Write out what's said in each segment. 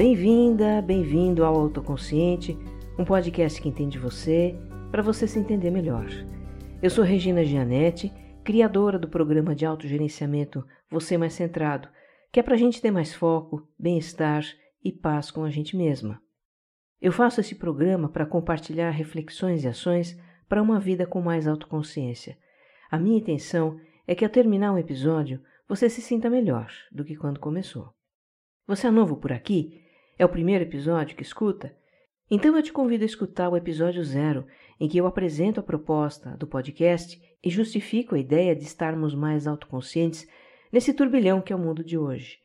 Bem-vinda, bem-vindo ao Autoconsciente, um podcast que entende você para você se entender melhor. Eu sou Regina Gianetti, criadora do programa de autogerenciamento Você Mais Centrado, que é para a gente ter mais foco, bem-estar e paz com a gente mesma. Eu faço esse programa para compartilhar reflexões e ações para uma vida com mais autoconsciência. A minha intenção é que ao terminar um episódio você se sinta melhor do que quando começou. Você é novo por aqui? É o primeiro episódio que escuta? Então eu te convido a escutar o episódio zero, em que eu apresento a proposta do podcast e justifico a ideia de estarmos mais autoconscientes nesse turbilhão que é o mundo de hoje.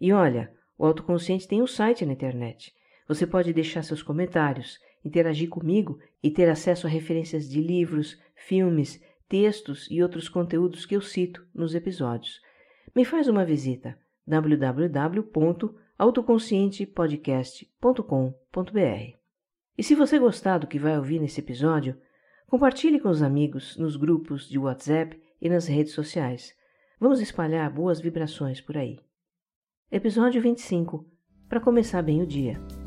E olha, o autoconsciente tem um site na internet. Você pode deixar seus comentários, interagir comigo e ter acesso a referências de livros, filmes, textos e outros conteúdos que eu cito nos episódios. Me faz uma visita www autoconscientepodcast.com.br. E se você gostar do que vai ouvir nesse episódio, compartilhe com os amigos nos grupos de WhatsApp e nas redes sociais. Vamos espalhar boas vibrações por aí. Episódio 25 para começar bem o dia.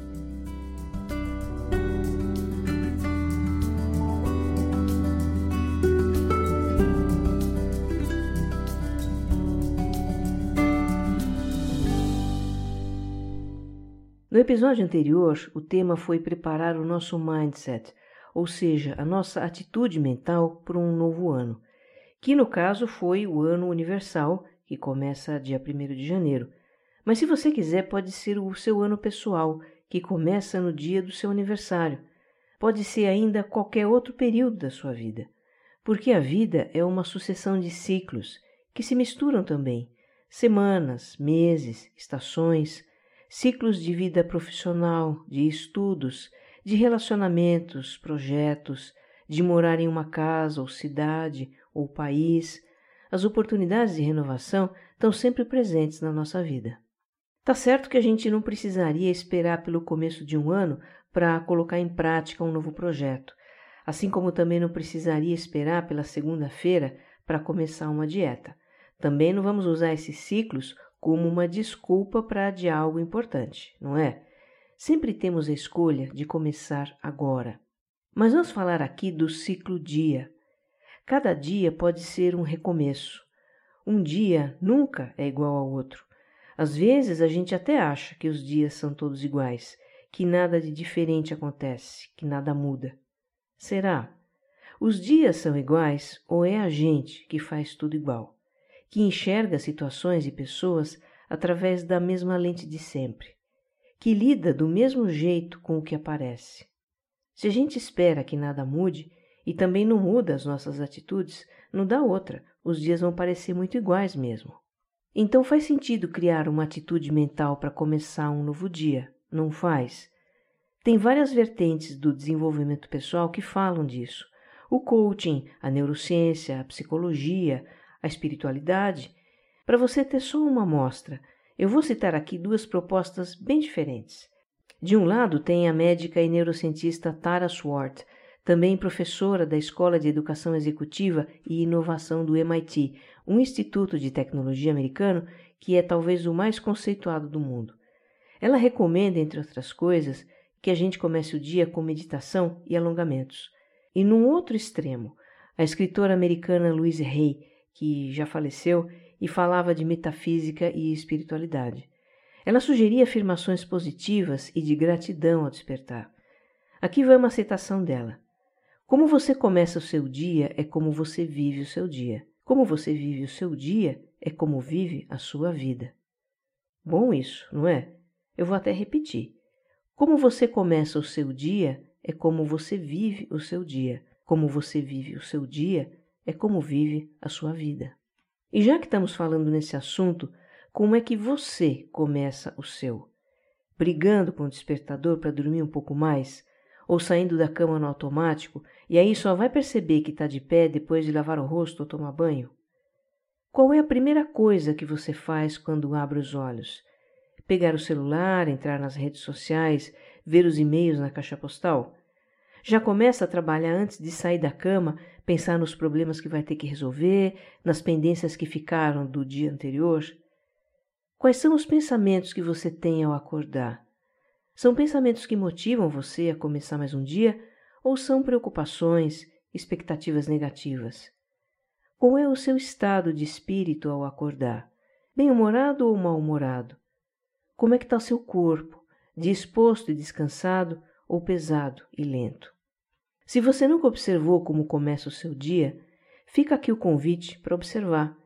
No episódio anterior, o tema foi preparar o nosso mindset, ou seja, a nossa atitude mental para um novo ano, que no caso foi o ano universal, que começa dia 1 de janeiro. Mas se você quiser, pode ser o seu ano pessoal, que começa no dia do seu aniversário. Pode ser ainda qualquer outro período da sua vida, porque a vida é uma sucessão de ciclos que se misturam também semanas, meses, estações ciclos de vida profissional, de estudos, de relacionamentos, projetos, de morar em uma casa ou cidade ou país. As oportunidades de renovação estão sempre presentes na nossa vida. Tá certo que a gente não precisaria esperar pelo começo de um ano para colocar em prática um novo projeto, assim como também não precisaria esperar pela segunda-feira para começar uma dieta. Também não vamos usar esses ciclos como uma desculpa para adiar algo importante, não é? Sempre temos a escolha de começar agora. Mas vamos falar aqui do ciclo dia. Cada dia pode ser um recomeço. Um dia nunca é igual ao outro. Às vezes a gente até acha que os dias são todos iguais, que nada de diferente acontece, que nada muda. Será? Os dias são iguais ou é a gente que faz tudo igual? Que enxerga situações e pessoas através da mesma lente de sempre, que lida do mesmo jeito com o que aparece. Se a gente espera que nada mude e também não muda as nossas atitudes, não dá outra, os dias vão parecer muito iguais mesmo. Então faz sentido criar uma atitude mental para começar um novo dia, não faz? Tem várias vertentes do desenvolvimento pessoal que falam disso. O coaching, a neurociência, a psicologia, a espiritualidade, para você ter só uma amostra, eu vou citar aqui duas propostas bem diferentes. De um lado, tem a médica e neurocientista Tara Swart, também professora da Escola de Educação Executiva e Inovação do MIT, um instituto de tecnologia americano que é talvez o mais conceituado do mundo. Ela recomenda, entre outras coisas, que a gente comece o dia com meditação e alongamentos. E num outro extremo, a escritora americana Louise Hay que já faleceu e falava de metafísica e espiritualidade. Ela sugeria afirmações positivas e de gratidão ao despertar. Aqui vai uma citação dela. Como você começa o seu dia é como você vive o seu dia. Como você vive o seu dia é como vive a sua vida. Bom isso, não é? Eu vou até repetir. Como você começa o seu dia é como você vive o seu dia. Como você vive o seu dia é como vive a sua vida. E já que estamos falando nesse assunto, como é que você começa o seu? Brigando com o despertador para dormir um pouco mais? Ou saindo da cama no automático e aí só vai perceber que está de pé depois de lavar o rosto ou tomar banho? Qual é a primeira coisa que você faz quando abre os olhos? Pegar o celular, entrar nas redes sociais, ver os e-mails na caixa postal? Já começa a trabalhar antes de sair da cama, pensar nos problemas que vai ter que resolver, nas pendências que ficaram do dia anterior? Quais são os pensamentos que você tem ao acordar? São pensamentos que motivam você a começar mais um dia ou são preocupações, expectativas negativas? Qual é o seu estado de espírito ao acordar? Bem-humorado ou mal-humorado? Como é que está o seu corpo? Disposto e descansado ou pesado e lento? Se você nunca observou como começa o seu dia, fica aqui o convite para observar.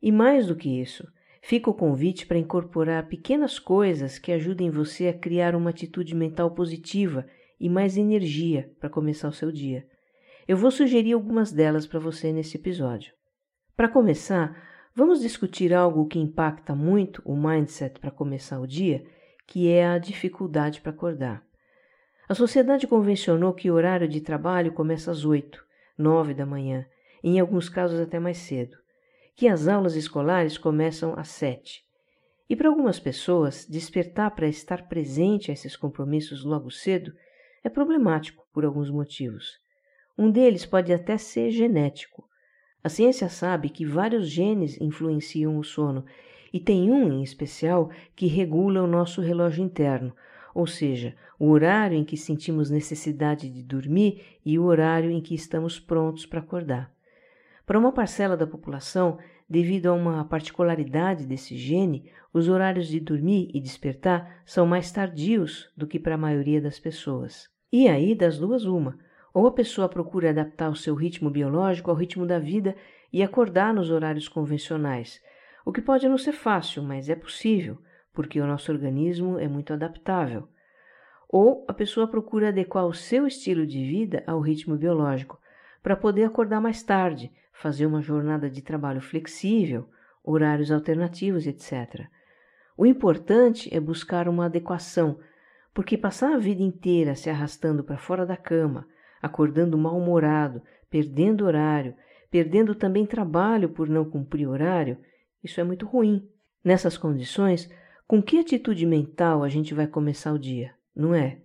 E mais do que isso, fica o convite para incorporar pequenas coisas que ajudem você a criar uma atitude mental positiva e mais energia para começar o seu dia. Eu vou sugerir algumas delas para você nesse episódio. Para começar, vamos discutir algo que impacta muito o mindset para começar o dia, que é a dificuldade para acordar. A sociedade convencionou que o horário de trabalho começa às 8, 9 da manhã, e em alguns casos até mais cedo, que as aulas escolares começam às 7. E para algumas pessoas, despertar para estar presente a esses compromissos logo cedo é problemático por alguns motivos. Um deles pode até ser genético. A ciência sabe que vários genes influenciam o sono, e tem um em especial que regula o nosso relógio interno, ou seja, o horário em que sentimos necessidade de dormir e o horário em que estamos prontos para acordar. Para uma parcela da população, devido a uma particularidade desse gene, os horários de dormir e despertar são mais tardios do que para a maioria das pessoas. E aí, das duas, uma. Ou a pessoa procura adaptar o seu ritmo biológico ao ritmo da vida e acordar nos horários convencionais, o que pode não ser fácil, mas é possível porque o nosso organismo é muito adaptável. Ou a pessoa procura adequar o seu estilo de vida ao ritmo biológico, para poder acordar mais tarde, fazer uma jornada de trabalho flexível, horários alternativos, etc. O importante é buscar uma adequação, porque passar a vida inteira se arrastando para fora da cama, acordando mal-humorado, perdendo horário, perdendo também trabalho por não cumprir horário, isso é muito ruim. Nessas condições, com que atitude mental a gente vai começar o dia, não é?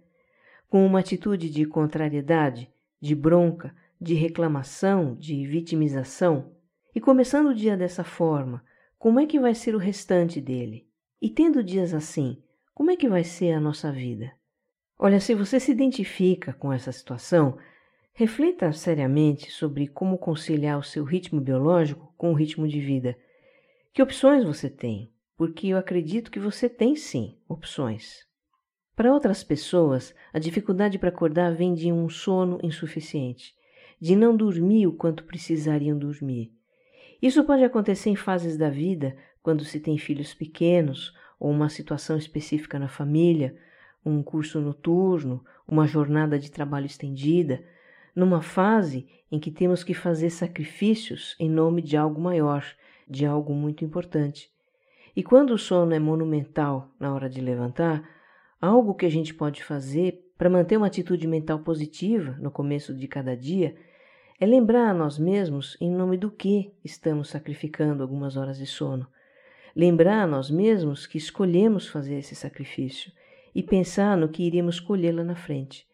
Com uma atitude de contrariedade, de bronca, de reclamação, de vitimização? E começando o dia dessa forma, como é que vai ser o restante dele? E tendo dias assim, como é que vai ser a nossa vida? Olha, se você se identifica com essa situação, reflita seriamente sobre como conciliar o seu ritmo biológico com o ritmo de vida. Que opções você tem? Porque eu acredito que você tem sim opções. Para outras pessoas, a dificuldade para acordar vem de um sono insuficiente, de não dormir o quanto precisariam dormir. Isso pode acontecer em fases da vida, quando se tem filhos pequenos ou uma situação específica na família, um curso noturno, uma jornada de trabalho estendida, numa fase em que temos que fazer sacrifícios em nome de algo maior, de algo muito importante. E quando o sono é monumental na hora de levantar, algo que a gente pode fazer para manter uma atitude mental positiva no começo de cada dia é lembrar a nós mesmos em nome do que estamos sacrificando algumas horas de sono. Lembrar a nós mesmos que escolhemos fazer esse sacrifício e pensar no que iremos colher lá na frente.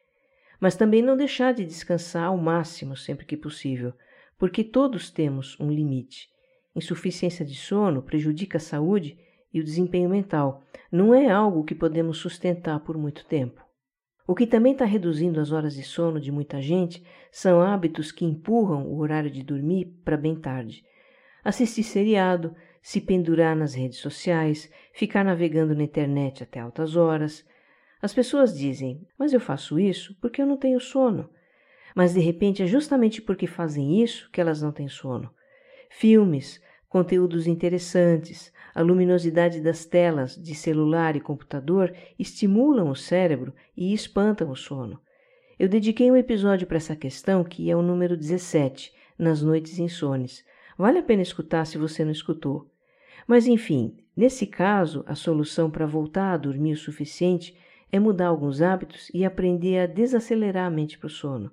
Mas também não deixar de descansar ao máximo sempre que possível, porque todos temos um limite Insuficiência de sono prejudica a saúde e o desempenho mental. Não é algo que podemos sustentar por muito tempo. O que também está reduzindo as horas de sono de muita gente são hábitos que empurram o horário de dormir para bem tarde. Assistir seriado, se pendurar nas redes sociais, ficar navegando na internet até altas horas. As pessoas dizem, mas eu faço isso porque eu não tenho sono. Mas de repente é justamente porque fazem isso que elas não têm sono filmes, conteúdos interessantes, a luminosidade das telas de celular e computador estimulam o cérebro e espantam o sono. Eu dediquei um episódio para essa questão, que é o número 17, nas noites insones. Vale a pena escutar se você não escutou. Mas enfim, nesse caso, a solução para voltar a dormir o suficiente é mudar alguns hábitos e aprender a desacelerar a mente para o sono.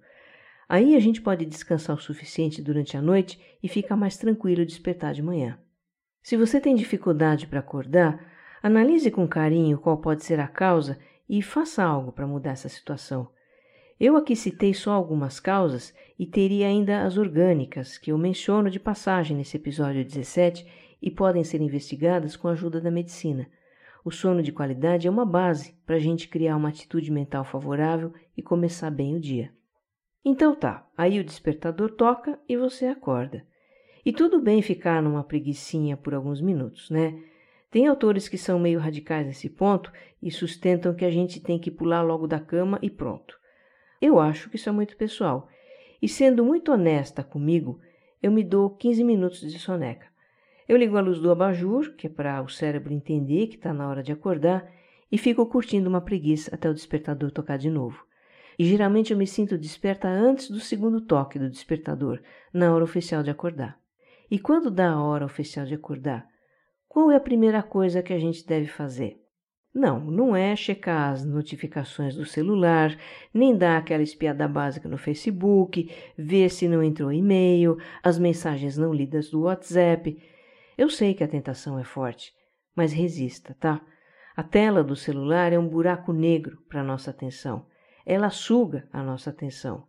Aí a gente pode descansar o suficiente durante a noite e fica mais tranquilo despertar de manhã. Se você tem dificuldade para acordar, analise com carinho qual pode ser a causa e faça algo para mudar essa situação. Eu aqui citei só algumas causas e teria ainda as orgânicas, que eu menciono de passagem nesse episódio 17 e podem ser investigadas com a ajuda da medicina. O sono de qualidade é uma base para a gente criar uma atitude mental favorável e começar bem o dia. Então tá, aí o despertador toca e você acorda. E tudo bem ficar numa preguiçinha por alguns minutos, né? Tem autores que são meio radicais nesse ponto e sustentam que a gente tem que pular logo da cama e pronto. Eu acho que isso é muito pessoal. E sendo muito honesta comigo, eu me dou 15 minutos de soneca. Eu ligo a luz do abajur, que é para o cérebro entender que está na hora de acordar, e fico curtindo uma preguiça até o despertador tocar de novo. E geralmente eu me sinto desperta antes do segundo toque do despertador, na hora oficial de acordar. E quando dá a hora oficial de acordar, qual é a primeira coisa que a gente deve fazer? Não, não é checar as notificações do celular, nem dar aquela espiada básica no Facebook, ver se não entrou e-mail, as mensagens não lidas do WhatsApp. Eu sei que a tentação é forte, mas resista, tá? A tela do celular é um buraco negro para nossa atenção. Ela suga a nossa atenção.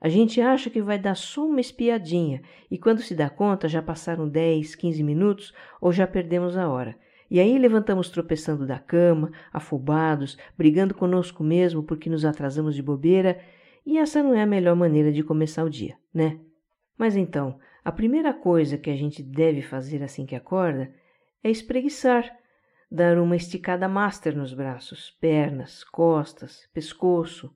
A gente acha que vai dar só uma espiadinha e quando se dá conta já passaram 10, 15 minutos ou já perdemos a hora. E aí levantamos tropeçando da cama, afobados, brigando conosco mesmo porque nos atrasamos de bobeira, e essa não é a melhor maneira de começar o dia, né? Mas então, a primeira coisa que a gente deve fazer assim que acorda é espreguiçar, dar uma esticada master nos braços, pernas, costas, pescoço.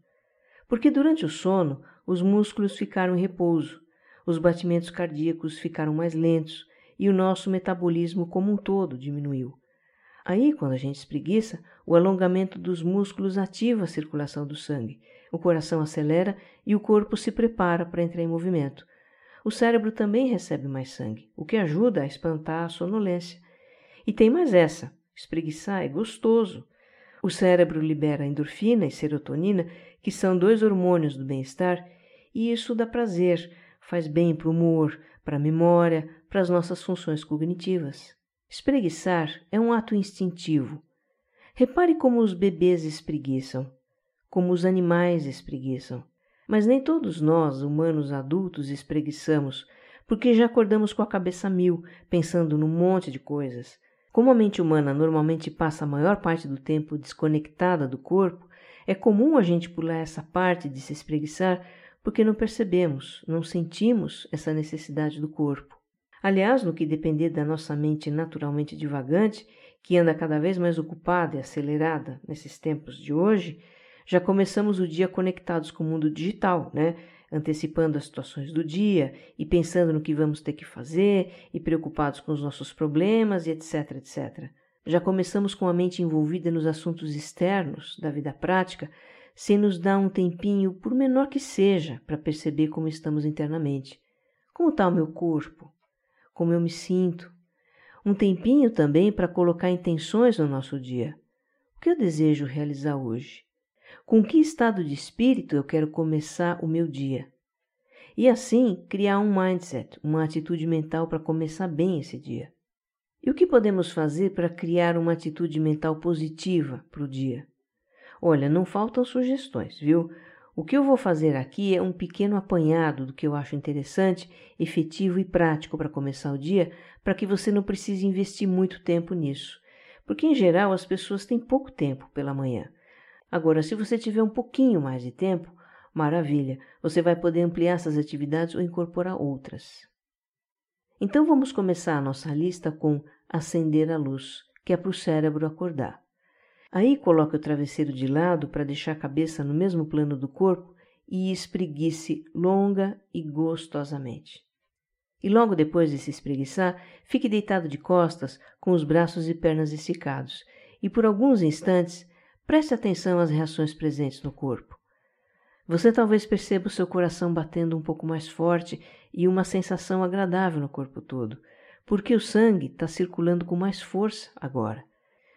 Porque durante o sono, os músculos ficaram em repouso, os batimentos cardíacos ficaram mais lentos e o nosso metabolismo como um todo diminuiu. Aí, quando a gente espreguiça, o alongamento dos músculos ativa a circulação do sangue, o coração acelera e o corpo se prepara para entrar em movimento, o cérebro também recebe mais sangue, o que ajuda a espantar a sonolência. E tem mais essa: espreguiçar é gostoso. O cérebro libera endorfina e serotonina, que são dois hormônios do bem-estar, e isso dá prazer, faz bem para o humor, para a memória, para as nossas funções cognitivas. Espreguiçar é um ato instintivo. Repare como os bebês espreguiçam, como os animais espreguiçam. Mas nem todos nós, humanos adultos, espreguiçamos, porque já acordamos com a cabeça mil, pensando num monte de coisas. Como a mente humana normalmente passa a maior parte do tempo desconectada do corpo, é comum a gente pular essa parte de se espreguiçar porque não percebemos, não sentimos essa necessidade do corpo. Aliás, no que depender da nossa mente naturalmente divagante, que anda cada vez mais ocupada e acelerada nesses tempos de hoje, já começamos o dia conectados com o mundo digital, né? Antecipando as situações do dia e pensando no que vamos ter que fazer e preocupados com os nossos problemas e etc, etc. Já começamos com a mente envolvida nos assuntos externos da vida prática, sem nos dar um tempinho, por menor que seja, para perceber como estamos internamente. Como está o meu corpo? Como eu me sinto? Um tempinho também para colocar intenções no nosso dia. O que eu desejo realizar hoje? Com que estado de espírito eu quero começar o meu dia? E assim criar um mindset, uma atitude mental para começar bem esse dia. E o que podemos fazer para criar uma atitude mental positiva para o dia? Olha, não faltam sugestões, viu? O que eu vou fazer aqui é um pequeno apanhado do que eu acho interessante, efetivo e prático para começar o dia, para que você não precise investir muito tempo nisso. Porque, em geral, as pessoas têm pouco tempo pela manhã. Agora, se você tiver um pouquinho mais de tempo, maravilha, você vai poder ampliar essas atividades ou incorporar outras. Então vamos começar a nossa lista com acender a luz, que é para o cérebro acordar. Aí coloque o travesseiro de lado para deixar a cabeça no mesmo plano do corpo e espreguice longa e gostosamente. E logo depois de se espreguiçar, fique deitado de costas com os braços e pernas esticados e por alguns instantes Preste atenção às reações presentes no corpo. Você talvez perceba o seu coração batendo um pouco mais forte e uma sensação agradável no corpo todo, porque o sangue está circulando com mais força agora.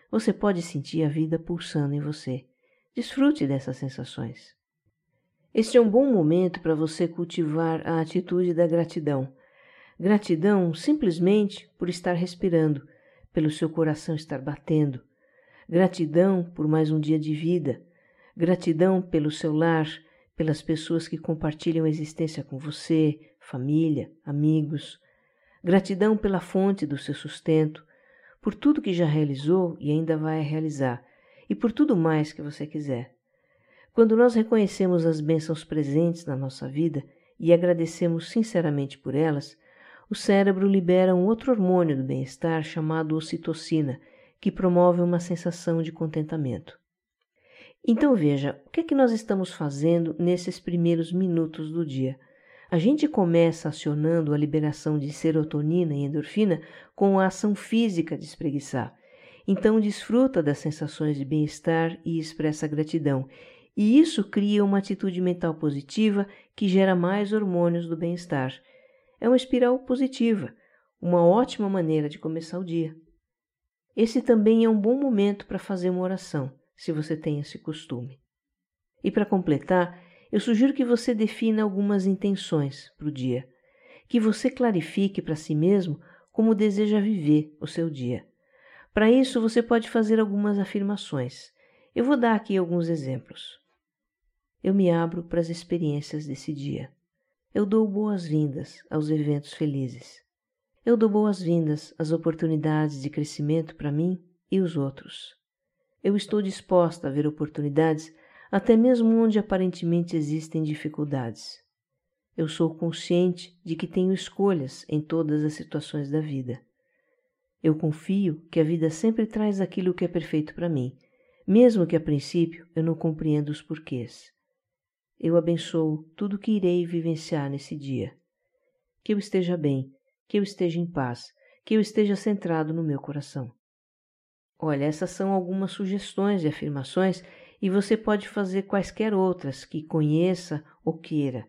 Você pode sentir a vida pulsando em você. Desfrute dessas sensações. Este é um bom momento para você cultivar a atitude da gratidão. Gratidão simplesmente por estar respirando, pelo seu coração estar batendo Gratidão por mais um dia de vida. Gratidão pelo seu lar, pelas pessoas que compartilham a existência com você, família, amigos. Gratidão pela fonte do seu sustento, por tudo que já realizou e ainda vai realizar, e por tudo mais que você quiser. Quando nós reconhecemos as bênçãos presentes na nossa vida e agradecemos sinceramente por elas, o cérebro libera um outro hormônio do bem-estar chamado ocitocina, que promove uma sensação de contentamento. Então veja, o que é que nós estamos fazendo nesses primeiros minutos do dia? A gente começa acionando a liberação de serotonina e endorfina com a ação física de espreguiçar. Então desfruta das sensações de bem-estar e expressa gratidão. E isso cria uma atitude mental positiva que gera mais hormônios do bem-estar. É uma espiral positiva, uma ótima maneira de começar o dia. Esse também é um bom momento para fazer uma oração se você tem esse costume. E para completar, eu sugiro que você defina algumas intenções para o dia, que você clarifique para si mesmo como deseja viver o seu dia. Para isso, você pode fazer algumas afirmações. Eu vou dar aqui alguns exemplos. Eu me abro para as experiências desse dia. Eu dou boas-vindas aos eventos felizes. Eu dou boas-vindas às oportunidades de crescimento para mim e os outros. Eu estou disposta a ver oportunidades até mesmo onde aparentemente existem dificuldades. Eu sou consciente de que tenho escolhas em todas as situações da vida. Eu confio que a vida sempre traz aquilo que é perfeito para mim, mesmo que a princípio eu não compreenda os porquês. Eu abençoo tudo que irei vivenciar nesse dia. Que eu esteja bem, que eu esteja em paz, que eu esteja centrado no meu coração. Olha, essas são algumas sugestões e afirmações e você pode fazer quaisquer outras que conheça ou queira.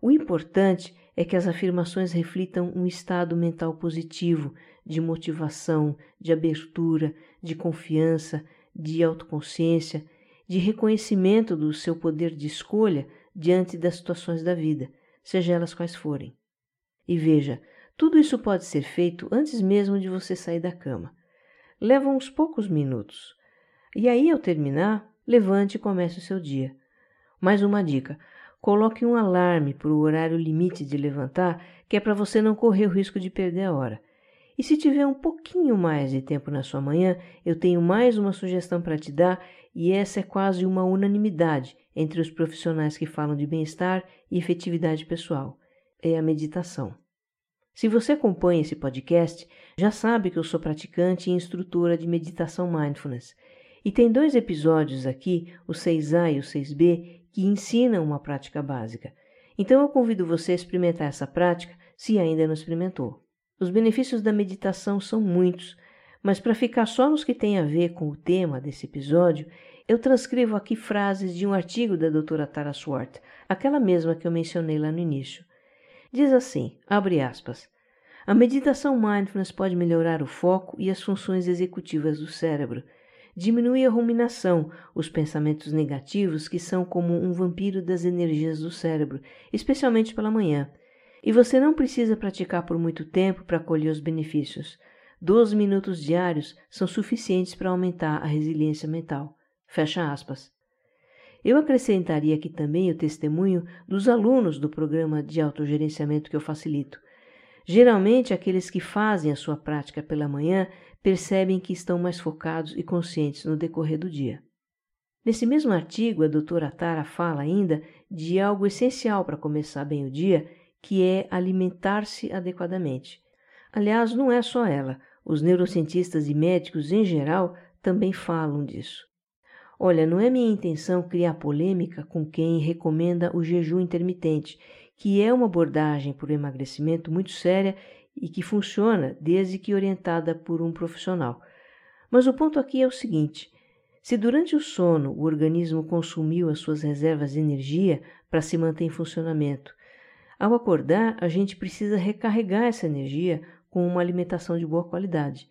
O importante é que as afirmações reflitam um estado mental positivo, de motivação, de abertura, de confiança, de autoconsciência, de reconhecimento do seu poder de escolha diante das situações da vida, seja elas quais forem. E veja, tudo isso pode ser feito antes mesmo de você sair da cama leva uns poucos minutos. E aí, ao terminar, levante e comece o seu dia. Mais uma dica: coloque um alarme para o horário limite de levantar, que é para você não correr o risco de perder a hora. E se tiver um pouquinho mais de tempo na sua manhã, eu tenho mais uma sugestão para te dar, e essa é quase uma unanimidade entre os profissionais que falam de bem-estar e efetividade pessoal: é a meditação. Se você acompanha esse podcast, já sabe que eu sou praticante e instrutora de meditação mindfulness. E tem dois episódios aqui, o 6A e o 6B, que ensinam uma prática básica. Então eu convido você a experimentar essa prática se ainda não experimentou. Os benefícios da meditação são muitos, mas para ficar só nos que têm a ver com o tema desse episódio, eu transcrevo aqui frases de um artigo da doutora Tara Swart, aquela mesma que eu mencionei lá no início. Diz assim, abre aspas, a meditação mindfulness pode melhorar o foco e as funções executivas do cérebro, diminui a ruminação, os pensamentos negativos que são como um vampiro das energias do cérebro, especialmente pela manhã. E você não precisa praticar por muito tempo para colher os benefícios. Doze minutos diários são suficientes para aumentar a resiliência mental. Fecha aspas. Eu acrescentaria aqui também o testemunho dos alunos do programa de autogerenciamento que eu facilito. Geralmente, aqueles que fazem a sua prática pela manhã percebem que estão mais focados e conscientes no decorrer do dia. Nesse mesmo artigo, a doutora Tara fala ainda de algo essencial para começar bem o dia, que é alimentar-se adequadamente. Aliás, não é só ela, os neurocientistas e médicos em geral também falam disso. Olha, não é minha intenção criar polêmica com quem recomenda o jejum intermitente, que é uma abordagem por emagrecimento muito séria e que funciona desde que orientada por um profissional. Mas o ponto aqui é o seguinte: se durante o sono o organismo consumiu as suas reservas de energia para se manter em funcionamento, ao acordar a gente precisa recarregar essa energia com uma alimentação de boa qualidade.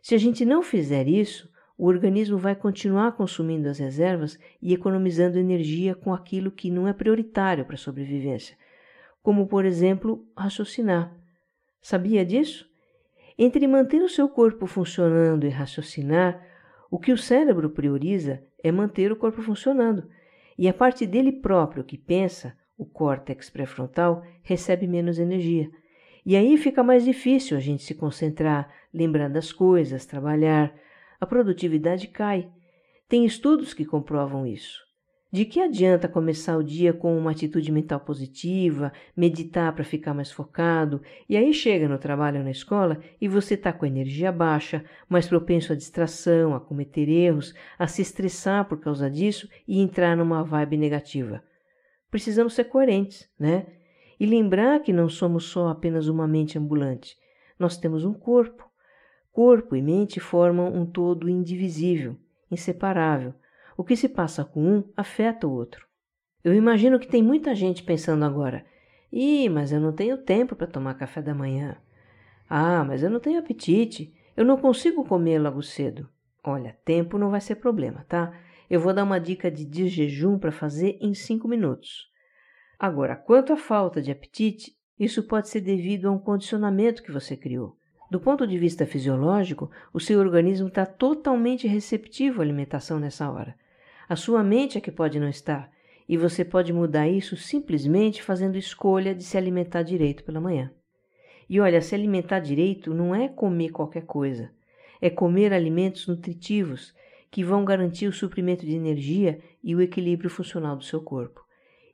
Se a gente não fizer isso, o organismo vai continuar consumindo as reservas e economizando energia com aquilo que não é prioritário para a sobrevivência, como, por exemplo, raciocinar. Sabia disso? Entre manter o seu corpo funcionando e raciocinar, o que o cérebro prioriza é manter o corpo funcionando, e a parte dele próprio que pensa, o córtex pré-frontal, recebe menos energia. E aí fica mais difícil a gente se concentrar, lembrar das coisas, trabalhar. A produtividade cai. Tem estudos que comprovam isso. De que adianta começar o dia com uma atitude mental positiva, meditar para ficar mais focado, e aí chega no trabalho ou na escola e você está com a energia baixa, mais propenso à distração, a cometer erros, a se estressar por causa disso e entrar numa vibe negativa? Precisamos ser coerentes, né? E lembrar que não somos só apenas uma mente ambulante. Nós temos um corpo. Corpo e mente formam um todo indivisível, inseparável o que se passa com um afeta o outro. Eu imagino que tem muita gente pensando agora: Ih, mas eu não tenho tempo para tomar café da manhã. Ah, mas eu não tenho apetite. Eu não consigo comer logo cedo. Olha, tempo não vai ser problema, tá? Eu vou dar uma dica de desjejum para fazer em 5 minutos. Agora, quanto à falta de apetite, isso pode ser devido a um condicionamento que você criou. Do ponto de vista fisiológico, o seu organismo está totalmente receptivo à alimentação nessa hora. A sua mente é que pode não estar, e você pode mudar isso simplesmente fazendo escolha de se alimentar direito pela manhã. E olha, se alimentar direito não é comer qualquer coisa, é comer alimentos nutritivos que vão garantir o suprimento de energia e o equilíbrio funcional do seu corpo.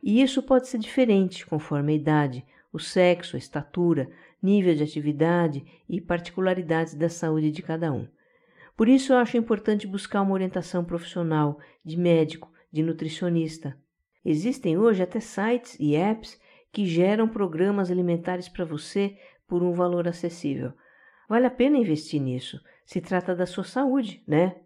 E isso pode ser diferente conforme a idade, o sexo, a estatura, nível de atividade e particularidades da saúde de cada um. Por isso eu acho importante buscar uma orientação profissional, de médico, de nutricionista. Existem hoje até sites e apps que geram programas alimentares para você por um valor acessível. Vale a pena investir nisso. Se trata da sua saúde, né?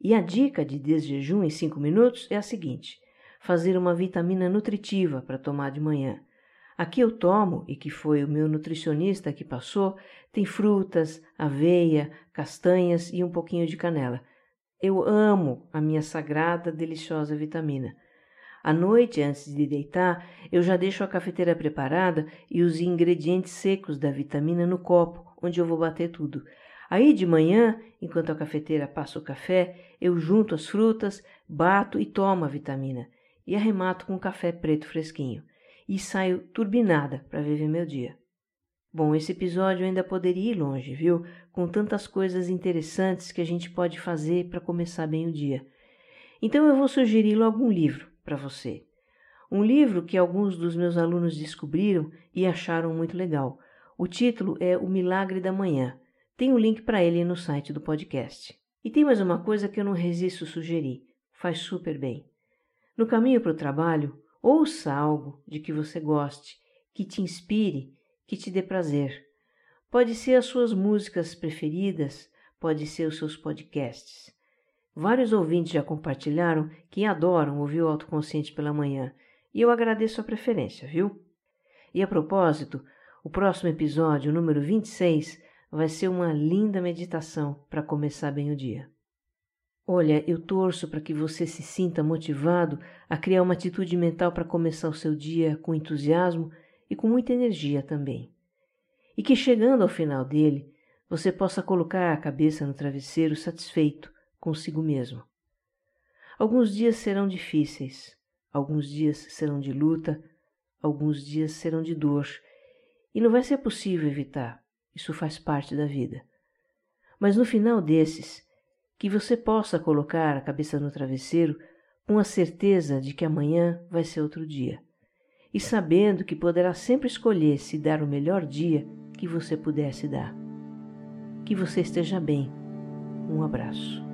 E a dica de desjejum em 5 minutos é a seguinte: fazer uma vitamina nutritiva para tomar de manhã. Aqui eu tomo, e que foi o meu nutricionista que passou, tem frutas, aveia, castanhas e um pouquinho de canela. Eu amo a minha sagrada, deliciosa vitamina. À noite, antes de deitar, eu já deixo a cafeteira preparada e os ingredientes secos da vitamina no copo, onde eu vou bater tudo. Aí de manhã, enquanto a cafeteira passa o café, eu junto as frutas, bato e tomo a vitamina. E arremato com café preto fresquinho e saio turbinada para viver meu dia. Bom, esse episódio ainda poderia ir longe, viu? Com tantas coisas interessantes que a gente pode fazer para começar bem o dia. Então eu vou sugerir logo um livro para você. Um livro que alguns dos meus alunos descobriram e acharam muito legal. O título é O Milagre da Manhã. Tem um link para ele no site do podcast. E tem mais uma coisa que eu não resisto sugerir. Faz super bem. No caminho para o trabalho, Ouça algo de que você goste, que te inspire, que te dê prazer. Pode ser as suas músicas preferidas, pode ser os seus podcasts. Vários ouvintes já compartilharam que adoram ouvir o autoconsciente pela manhã, e eu agradeço a preferência, viu? E a propósito, o próximo episódio, número 26, vai ser uma linda meditação para começar bem o dia. Olha, eu torço para que você se sinta motivado a criar uma atitude mental para começar o seu dia com entusiasmo e com muita energia também. E que chegando ao final dele, você possa colocar a cabeça no travesseiro satisfeito consigo mesmo. Alguns dias serão difíceis, alguns dias serão de luta, alguns dias serão de dor, e não vai ser possível evitar, isso faz parte da vida. Mas no final desses, que você possa colocar a cabeça no travesseiro com a certeza de que amanhã vai ser outro dia, e sabendo que poderá sempre escolher se dar o melhor dia que você pudesse dar. Que você esteja bem. Um abraço.